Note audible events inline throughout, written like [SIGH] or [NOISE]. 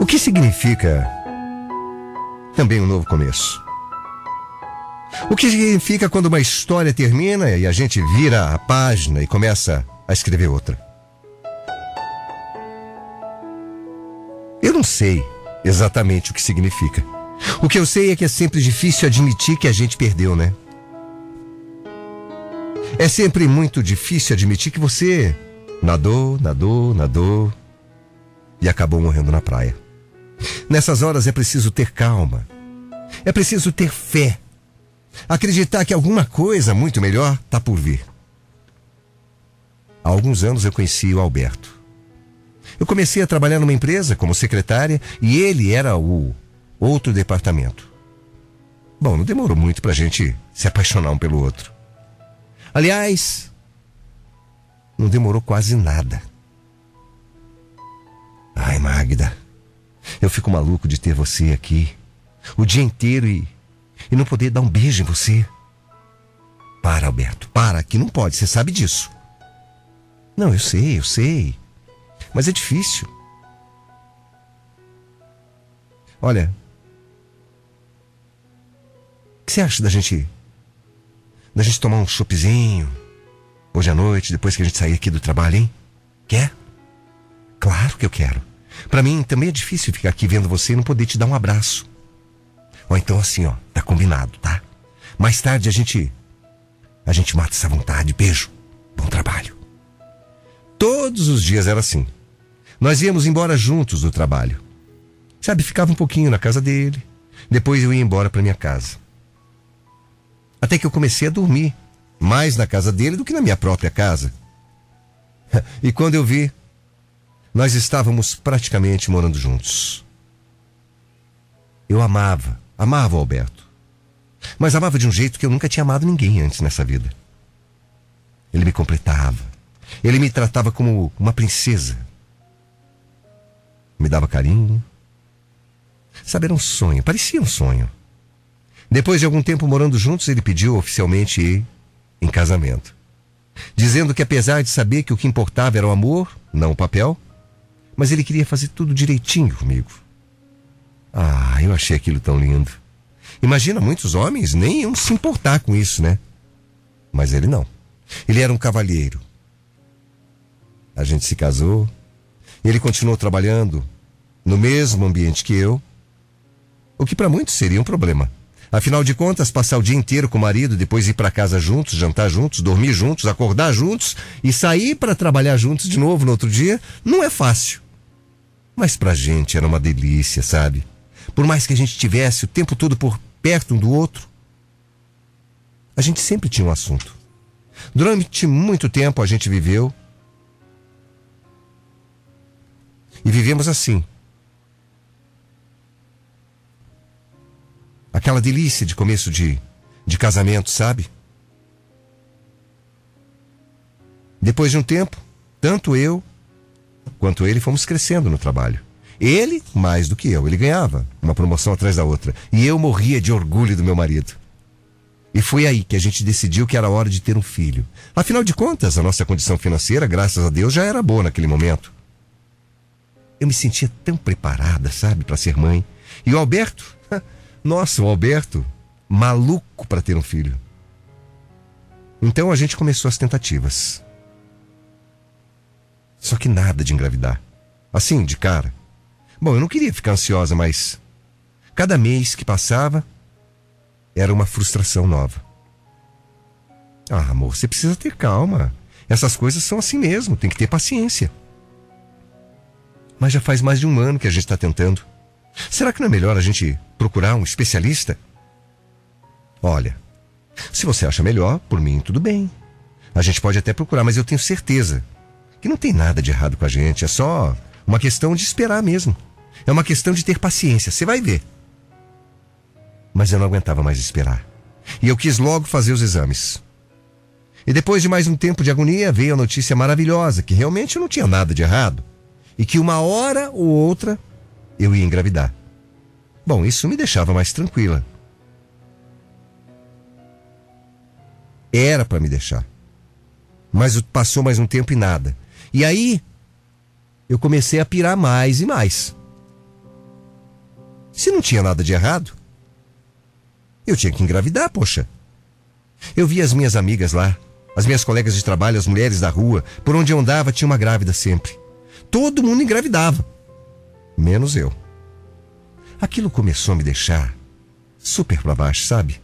O que significa também um novo começo? O que significa quando uma história termina e a gente vira a página e começa a escrever outra? Eu não sei exatamente o que significa. O que eu sei é que é sempre difícil admitir que a gente perdeu, né? É sempre muito difícil admitir que você nadou, nadou, nadou e acabou morrendo na praia. Nessas horas é preciso ter calma. É preciso ter fé. Acreditar que alguma coisa muito melhor está por vir. Há alguns anos eu conheci o Alberto. Eu comecei a trabalhar numa empresa como secretária e ele era o outro departamento. Bom, não demorou muito pra gente se apaixonar um pelo outro. Aliás, não demorou quase nada. Ai, Magda, eu fico maluco de ter você aqui o dia inteiro e, e não poder dar um beijo em você. Para, Alberto, para, que não pode, você sabe disso. Não, eu sei, eu sei. Mas é difícil. Olha, o que você acha da gente. da gente tomar um choppzinho hoje à noite, depois que a gente sair aqui do trabalho, hein? Quer? Claro que eu quero. Pra mim também é difícil ficar aqui vendo você e não poder te dar um abraço. Ou então assim, ó, tá combinado, tá? Mais tarde a gente. A gente mata essa vontade. Beijo. Bom trabalho. Todos os dias era assim. Nós íamos embora juntos do trabalho. Sabe, ficava um pouquinho na casa dele. Depois eu ia embora pra minha casa. Até que eu comecei a dormir. Mais na casa dele do que na minha própria casa. [LAUGHS] E quando eu vi, nós estávamos praticamente morando juntos. Eu amava, amava o Alberto. Mas amava de um jeito que eu nunca tinha amado ninguém antes nessa vida. Ele me completava. Ele me tratava como uma princesa. Me dava carinho. Sabe, era um sonho, parecia um sonho. Depois de algum tempo morando juntos, ele pediu oficialmente em casamento. Dizendo que apesar de saber que o que importava era o amor, não o papel, mas ele queria fazer tudo direitinho comigo. Ah, eu achei aquilo tão lindo. Imagina, muitos homens nem iam se importar com isso, né? Mas ele não. Ele era um cavalheiro. A gente se casou. Ele continuou trabalhando no mesmo ambiente que eu, o que para muitos seria um problema. Afinal de contas, passar o dia inteiro com o marido, depois ir para casa juntos, jantar juntos, dormir juntos, acordar juntos e sair para trabalhar juntos de novo no outro dia, não é fácil. Mas pra gente era uma delícia, sabe? Por mais que a gente tivesse o tempo todo por perto um do outro, a gente sempre tinha um assunto. Durante muito tempo a gente viveu e vivemos assim. Aquela delícia de começo de, de casamento, sabe? Depois de um tempo, tanto eu quanto ele fomos crescendo no trabalho. Ele mais do que eu, ele ganhava uma promoção atrás da outra. E eu morria de orgulho do meu marido. E foi aí que a gente decidiu que era hora de ter um filho. Afinal de contas, a nossa condição financeira, graças a Deus, já era boa naquele momento. Eu me sentia tão preparada, sabe, para ser mãe. E o Alberto, [LAUGHS] nossa, o Alberto, maluco para ter um filho. Então a gente começou as tentativas. Só que nada de engravidar. Assim, de cara. Bom, eu não queria ficar ansiosa, mas cada mês que passava era uma frustração nova. Ah, amor, você precisa ter calma. Essas coisas são assim mesmo, tem que ter paciência. Mas já faz mais de um ano que a gente está tentando. Será que não é melhor a gente procurar um especialista? Olha, Se você acha melhor, por mim, tudo bem. A gente pode até procurar, mas eu tenho certeza que não tem nada de errado com a gente. É só uma questão de esperar mesmo. É uma questão de ter paciência. Você vai ver. Mas eu não aguentava mais esperar. E eu quis logo fazer os exames. E depois de mais um tempo de agonia, veio a notícia maravilhosa que realmente não tinha nada de errado. E que uma hora ou outra eu ia engravidar. Bom, isso me deixava mais tranquila. Era para me deixar. Mas passou mais um tempo e nada. E aí, eu comecei a pirar mais e mais. Se não tinha nada de errado, eu tinha que engravidar, poxa. Eu via as minhas amigas lá, as minhas colegas de trabalho, as mulheres da rua, por onde eu andava tinha uma grávida sempre. Todo mundo engravidava, menos eu. Aquilo começou a me deixar super para baixo, sabe?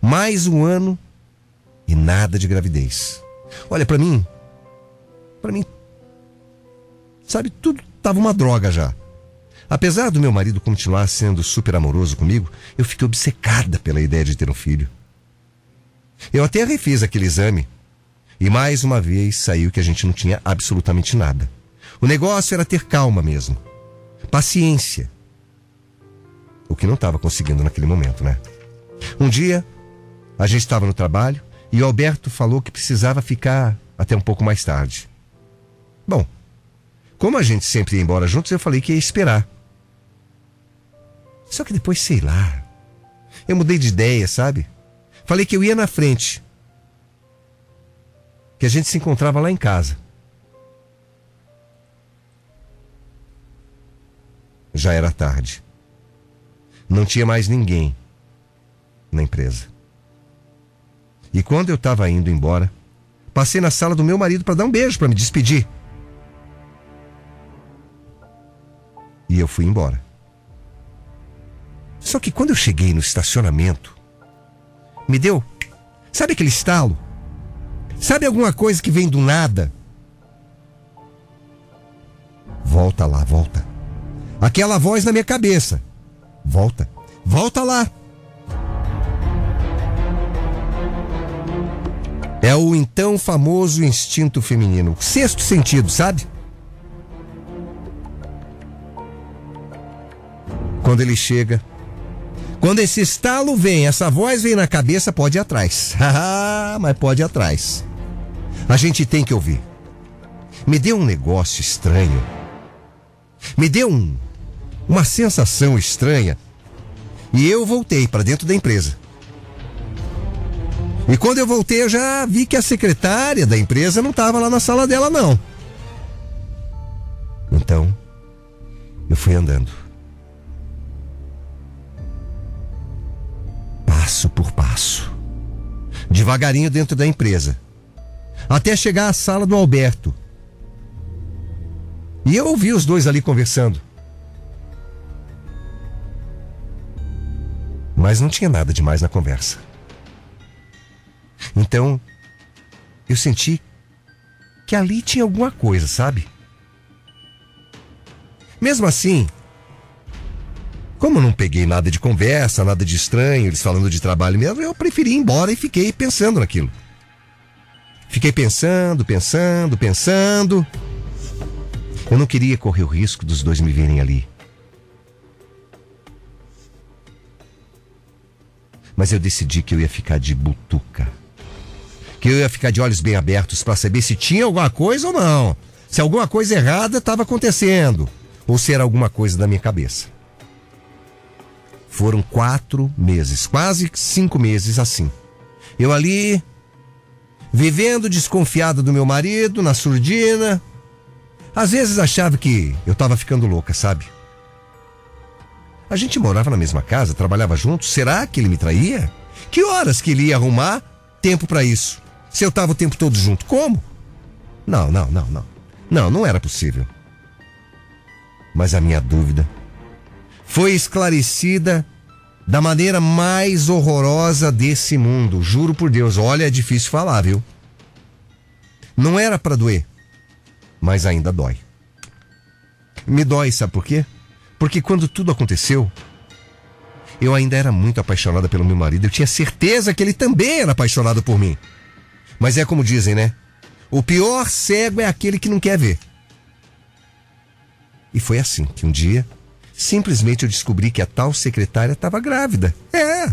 Mais um ano e nada de gravidez. Olha, para mim, para mim, sabe, tudo tava uma droga já. Apesar do meu marido continuar sendo super amoroso comigo, eu fiquei obcecada pela ideia de ter um filho. Eu até refiz aquele exame e mais uma vez saiu que a gente não tinha absolutamente nada. O negócio era ter calma mesmo, paciência. O que não estava conseguindo naquele momento, né? Um dia, a gente estava no trabalho e o Alberto falou que precisava ficar até um pouco mais tarde. Bom, como a gente sempre ia embora juntos, eu falei que ia esperar. Só que depois, sei lá, eu mudei de ideia, sabe? Falei que eu ia na frente. Que a gente se encontrava lá em casa. Já era tarde. Não tinha mais ninguém na empresa. E quando eu estava indo embora, passei na sala do meu marido para dar um beijo, para me despedir. E eu fui embora. Só que quando eu cheguei no estacionamento, me deu, sabe aquele estalo? Sabe alguma coisa que vem do nada? Volta lá, volta. Aquela voz na minha cabeça. Volta, volta lá. É o então famoso instinto feminino, sexto sentido, sabe? Quando ele chega, quando esse estalo vem, essa voz vem na cabeça, pode ir atrás. [LAUGHS] Mas pode ir atrás. A gente tem que ouvir. Me deu um negócio estranho. Me deu um, uma sensação estranha. E eu voltei para dentro da empresa. E quando eu voltei, eu já vi que a secretária da empresa não estava lá na sala dela, não. Então, eu fui andando. Devagarinho dentro da empresa, até chegar à sala do Alberto. E eu ouvi os dois ali conversando. Mas não tinha nada demais na conversa. Então, eu senti que ali tinha alguma coisa, sabe? Mesmo assim, como não peguei nada de conversa, nada de estranho, eles falando de trabalho mesmo, eu preferi ir embora e fiquei pensando naquilo. Fiquei pensando, pensando, pensando. Eu não queria correr o risco dos dois me verem ali. Mas eu decidi que eu ia ficar de butuca. Que eu ia ficar de olhos bem abertos para saber se tinha alguma coisa ou não. Se alguma coisa errada estava acontecendo. Ou se era alguma coisa da minha cabeça. Foram quatro meses, quase cinco meses assim. Eu ali, vivendo desconfiado do meu marido, na surdina. Às vezes achava que eu estava ficando louca, sabe? A gente morava na mesma casa, trabalhava juntos. Será que ele me traía? Que horas que ele ia arrumar tempo para isso? Se eu estava o tempo todo junto, como? Não, não, não, não. Não, não era possível. Mas a minha dúvida foi esclarecida da maneira mais horrorosa desse mundo. Juro por Deus, olha, é difícil falar, viu? Não era para doer, mas ainda dói. Me dói, sabe por quê? Porque quando tudo aconteceu, Eu ainda era muito apaixonada pelo meu marido. Eu tinha certeza que ele também era apaixonado por mim. Mas é como dizem, né? O pior cego é aquele que não quer ver. E foi assim que um dia, simplesmente eu descobri que a tal secretária estava grávida. É.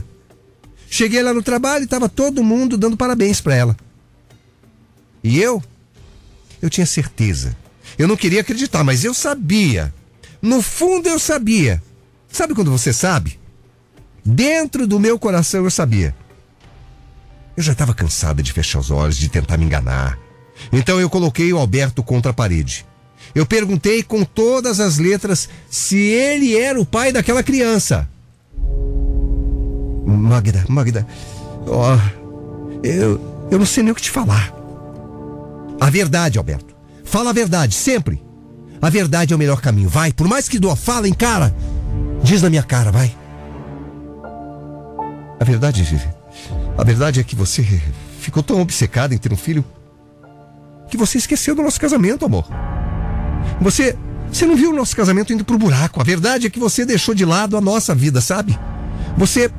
Cheguei lá no trabalho e estava todo mundo dando parabéns para ela. E eu? Eu tinha certeza. Eu não queria acreditar, mas eu sabia. No fundo eu sabia. Sabe quando você sabe? Dentro do meu coração eu sabia. Eu já estava cansada de fechar os olhos, de tentar me enganar. Então eu coloquei o Alberto contra a parede. Eu perguntei com todas as letras se ele era o pai daquela criança. Magda, Magda, ó, oh, eu, eu não sei nem o que te falar. A verdade, Alberto. Fala a verdade, sempre. A verdade é o melhor caminho. Vai, por mais que doa, fala, encara. Diz na minha cara, vai. A verdade, a verdade é que você ficou tão obcecada em ter um filho que você esqueceu do nosso casamento, amor. Você, você não viu o nosso casamento indo pro buraco. A verdade é que você deixou de lado a nossa vida, sabe? Você,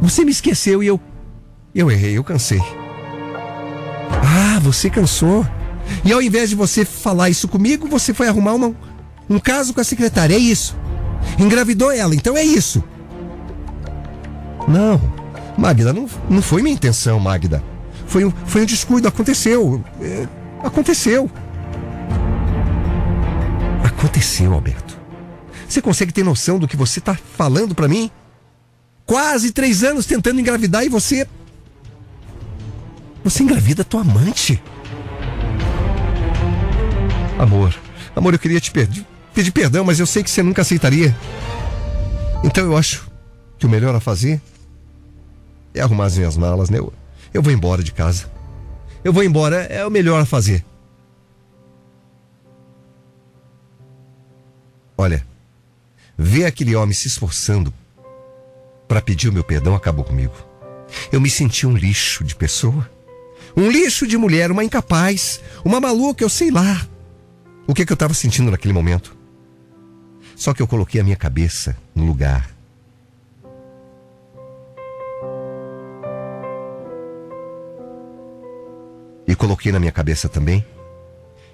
você me esqueceu e eu, eu errei, eu cansei. Ah, você cansou. E ao invés de você falar isso comigo, você foi arrumar uma, um caso com a secretária. É isso. Engravidou ela, então é isso. Não, Magda, não, não foi minha intenção, Magda. Foi um, foi um descuido, aconteceu. É, aconteceu. Aconteceu, Alberto. Você consegue ter noção do que você está falando para mim? Quase três anos tentando engravidar e você. Você engravida tua amante. Amor, amor, eu queria te pedir, pedir perdão, mas eu sei que você nunca aceitaria. Então eu acho que o melhor a fazer é arrumar as minhas malas, né? Eu, eu vou embora de casa. Eu vou embora, é o melhor a fazer. Olha, ver aquele homem se esforçando para pedir o meu perdão acabou comigo. Eu me senti um lixo de pessoa. Um lixo de mulher, uma incapaz, uma maluca, eu sei lá. O que, que eu estava sentindo naquele momento? Só que eu coloquei a minha cabeça no lugar. E coloquei na minha cabeça também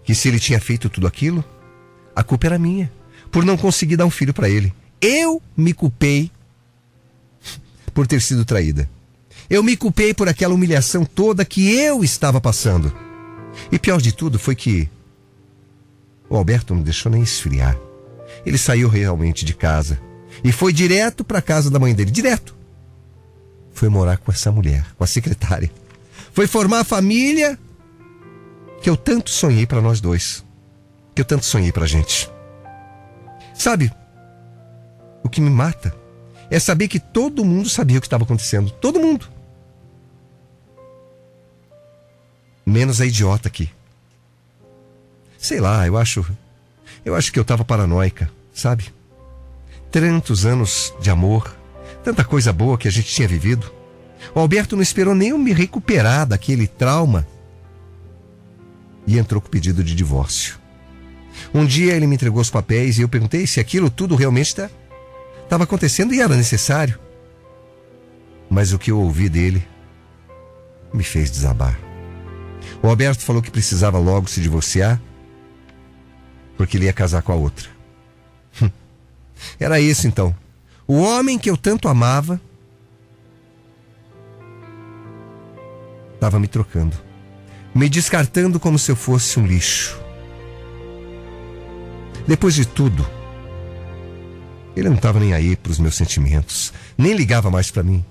que se ele tinha feito tudo aquilo, a culpa era minha por não conseguir dar um filho para ele. Eu me culpei por ter sido traída. Eu me culpei por aquela humilhação toda que eu estava passando. E pior de tudo foi que o Alberto não deixou nem esfriar. Ele saiu realmente de casa e foi direto para a casa da mãe dele, direto. Foi morar com essa mulher, com a secretária. Foi formar a família que eu tanto sonhei para nós dois, que eu tanto sonhei para gente. Sabe? O que me mata é saber que todo mundo sabia o que estava acontecendo. Todo mundo. Menos a idiota aqui. Sei lá, eu acho. Eu acho que eu estava paranoica, sabe? Tantos anos de amor, tanta coisa boa que a gente tinha vivido. O Alberto não esperou nem eu me recuperar daquele trauma e entrou com pedido de divórcio. Um dia ele me entregou os papéis e eu perguntei se aquilo tudo realmente estava tá, acontecendo e era necessário. Mas o que eu ouvi dele me fez desabar. O Alberto falou que precisava logo se divorciar porque ele ia casar com a outra. Hum. Era isso então. O homem que eu tanto amava estava me trocando, me descartando como se eu fosse um lixo. Depois de tudo, ele não estava nem aí para os meus sentimentos, nem ligava mais para mim.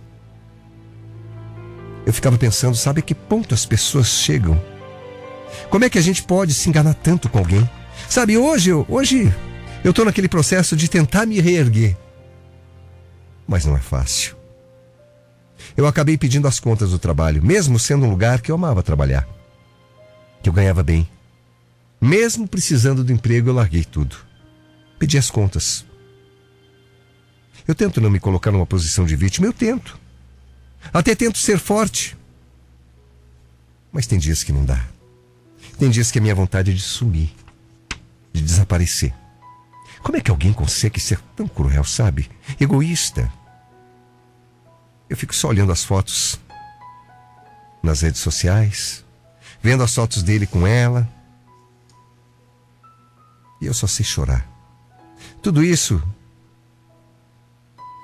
Eu ficava pensando, sabe a que ponto as pessoas chegam? Como é que a gente pode se enganar tanto com alguém? Sabe, hoje, hoje eu estou naquele processo de tentar me reerguer. Mas não é fácil. Eu acabei pedindo as contas do trabalho, mesmo sendo um lugar que eu amava trabalhar. Que eu ganhava bem. Mesmo precisando do emprego, eu larguei tudo. Pedi as contas. Eu tento não me colocar numa posição de vítima, eu tento. Até tento ser forte. Mas tem dias que não dá. Tem dias que a minha vontade é de sumir, de desaparecer. Como é que alguém consegue ser tão cruel, sabe? Egoísta. Eu fico só olhando as fotos nas redes sociais, vendo as fotos dele com ela. E eu só sei chorar. Tudo isso.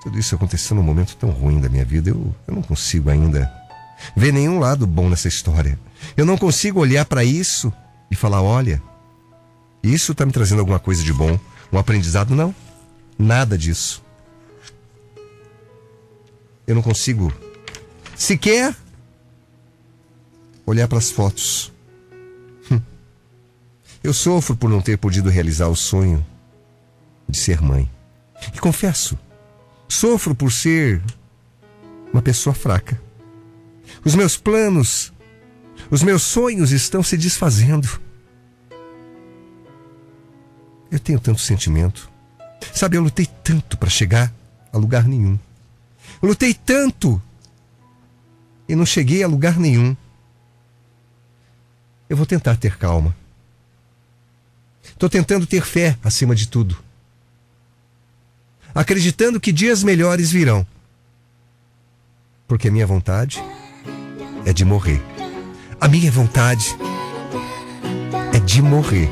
Tudo isso aconteceu num momento tão ruim da minha vida. Eu, eu não consigo ainda ver nenhum lado bom nessa história. Eu não consigo olhar para isso e falar: olha, isso está me trazendo alguma coisa de bom, um aprendizado. Não, nada disso. Eu não consigo sequer olhar para as fotos. Eu sofro por não ter podido realizar o sonho de ser mãe. E confesso, sofro por ser uma pessoa fraca. Os meus planos, os meus sonhos estão se desfazendo. Eu tenho tanto sentimento. Sabe, eu lutei tanto para chegar a lugar nenhum. Lutei tanto e não cheguei a lugar nenhum. Eu vou tentar ter calma. Estou tentando ter fé acima de tudo. Acreditando que dias melhores virão. Porque a minha vontade é de morrer. A minha vontade é de morrer.